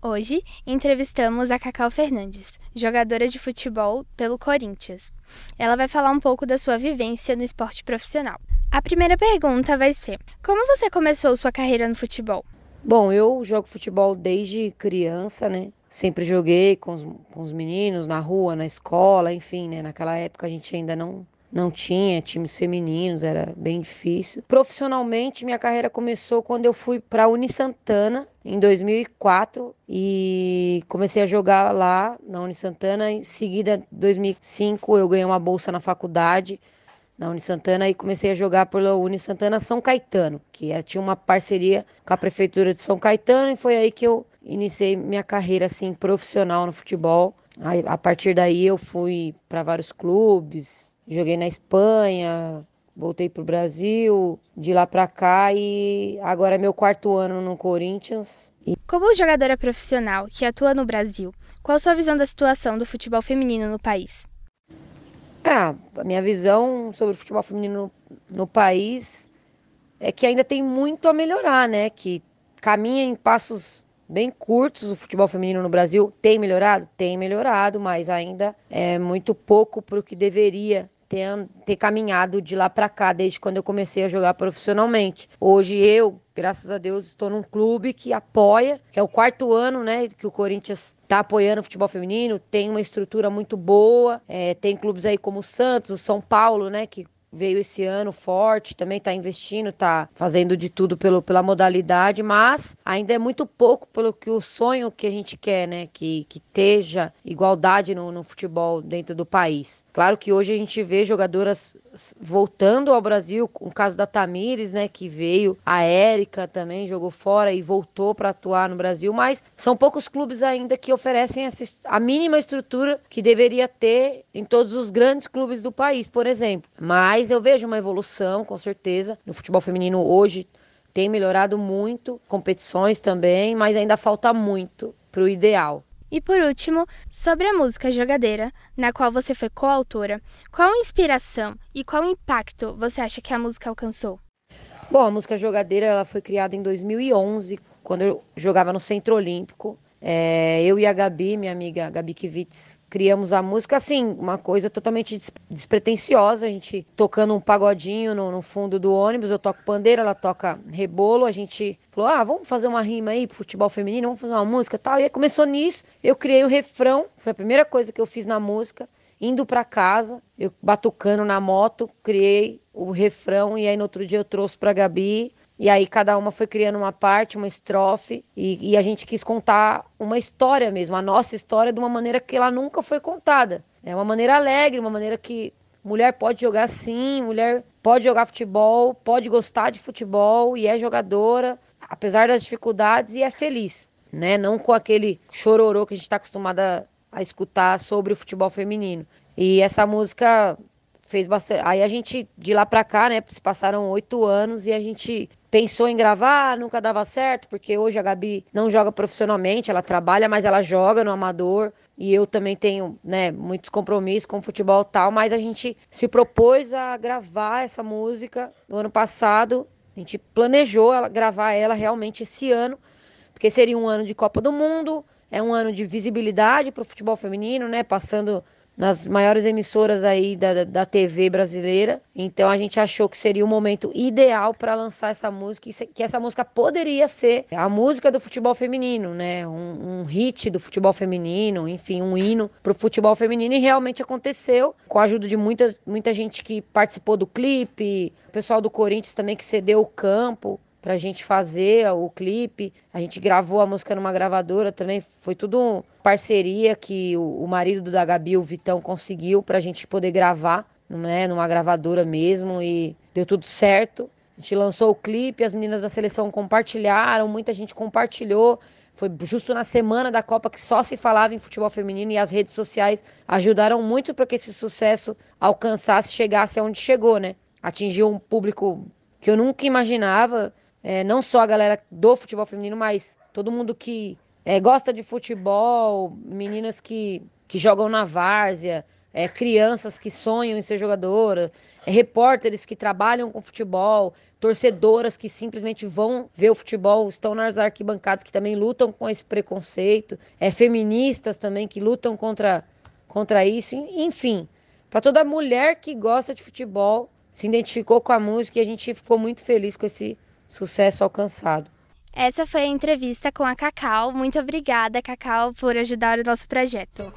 Hoje, entrevistamos a Cacau Fernandes, jogadora de futebol pelo Corinthians. Ela vai falar um pouco da sua vivência no esporte profissional. A primeira pergunta vai ser: Como você começou sua carreira no futebol? Bom, eu jogo futebol desde criança, né? Sempre joguei com os, com os meninos na rua, na escola, enfim, né? Naquela época a gente ainda não não tinha times femininos, era bem difícil. Profissionalmente, minha carreira começou quando eu fui para a Unisantana em 2004 e comecei a jogar lá na Unisantana. Em seguida, em 2005, eu ganhei uma bolsa na faculdade na Unisantana e comecei a jogar pela Unisantana São Caetano, que é, tinha uma parceria com a prefeitura de São Caetano e foi aí que eu iniciei minha carreira assim profissional no futebol. A partir daí eu fui para vários clubes, Joguei na Espanha, voltei pro Brasil, de lá para cá e agora é meu quarto ano no Corinthians. E... Como jogadora profissional que atua no Brasil, qual a sua visão da situação do futebol feminino no país? Ah, a minha visão sobre o futebol feminino no, no país é que ainda tem muito a melhorar, né? Que caminha em passos bem curtos o futebol feminino no Brasil. Tem melhorado? Tem melhorado, mas ainda é muito pouco para o que deveria ter, ter caminhado de lá para cá desde quando eu comecei a jogar profissionalmente. Hoje eu, graças a Deus, estou num clube que apoia, que é o quarto ano, né, que o Corinthians está apoiando o futebol feminino, tem uma estrutura muito boa, é, tem clubes aí como o Santos, o São Paulo, né, que veio esse ano forte, também está investindo, está fazendo de tudo pelo, pela modalidade, mas ainda é muito pouco pelo que o sonho que a gente quer, né? Que, que esteja igualdade no, no futebol dentro do país. Claro que hoje a gente vê jogadoras voltando ao Brasil, o caso da Tamires, né, que veio, a Érica também jogou fora e voltou para atuar no Brasil, mas são poucos clubes ainda que oferecem essa, a mínima estrutura que deveria ter em todos os grandes clubes do país, por exemplo. Mas eu vejo uma evolução, com certeza, no futebol feminino hoje tem melhorado muito, competições também, mas ainda falta muito para o ideal. E por último, sobre a música Jogadeira, na qual você foi coautora, qual inspiração e qual impacto você acha que a música alcançou? Bom, a música Jogadeira ela foi criada em 2011, quando eu jogava no Centro Olímpico. É, eu e a Gabi, minha amiga Gabi Kivitz, criamos a música assim, uma coisa totalmente despretensiosa. A gente tocando um pagodinho no, no, fundo do ônibus, eu toco pandeira, ela toca rebolo. A gente falou: ah, vamos fazer uma rima aí pro futebol feminino, vamos fazer uma música tal. E aí começou nisso. Eu criei o refrão, foi a primeira coisa que eu fiz na música. Indo para casa, eu batucando na moto, criei o refrão e aí no outro dia eu trouxe para Gabi e aí cada uma foi criando uma parte, uma estrofe, e, e, a gente quis contar uma história mesmo, a nossa história, de uma maneira que ela nunca foi contada. É uma maneira alegre, uma maneira que mulher pode jogar sim, mulher pode jogar futebol, pode gostar de futebol e é jogadora, apesar das dificuldades, e é feliz, né? Não com aquele chororô que a gente está acostumada a escutar sobre o futebol feminino. E essa música fez bastante. Aí a gente, de lá pra cá, né? Se passaram oito anos e a gente pensou em gravar, nunca dava certo, porque hoje a Gabi não joga profissionalmente, ela trabalha, mas ela joga no amador. E eu também tenho, né, muitos compromissos com o futebol e tal, mas a gente se propôs a gravar essa música no ano passado. A gente planejou ela, gravar ela realmente esse ano, porque seria um ano de Copa do Mundo, é um ano de visibilidade para o futebol feminino, né? Passando nas maiores emissoras aí da, da TV brasileira. Então a gente achou que seria o momento ideal para lançar essa música, que essa música poderia ser a música do futebol feminino, né? Um, um hit do futebol feminino, enfim, um hino para o futebol feminino. E realmente aconteceu, com a ajuda de muita, muita gente que participou do clipe, o pessoal do Corinthians também que cedeu o campo pra gente fazer o clipe. A gente gravou a música numa gravadora também. Foi tudo parceria que o, marido da Gabi, o Vitão, conseguiu pra gente poder gravar, né, numa gravadora mesmo e deu tudo certo. A gente lançou o clipe, as meninas da seleção compartilharam, muita gente compartilhou. Foi justo na semana da Copa que só se falava em futebol feminino e as redes sociais ajudaram muito para que esse sucesso alcançasse, chegasse aonde chegou, né? Atingiu um público que eu nunca imaginava é, não só a galera do futebol feminino, mas todo mundo que é, gosta de futebol, meninas que, que jogam na várzea, é, crianças que sonham em ser jogadora, é, repórteres que trabalham com futebol, torcedoras que simplesmente vão ver o futebol, estão nas arquibancadas que também lutam com esse preconceito, é, feministas também que lutam contra, contra isso, enfim, para toda mulher que gosta de futebol, se identificou com a música e a gente ficou muito feliz com esse sucesso alcançado. Essa foi a entrevista com a Cacau. Muito obrigada, Cacau, por ajudar o nosso projeto.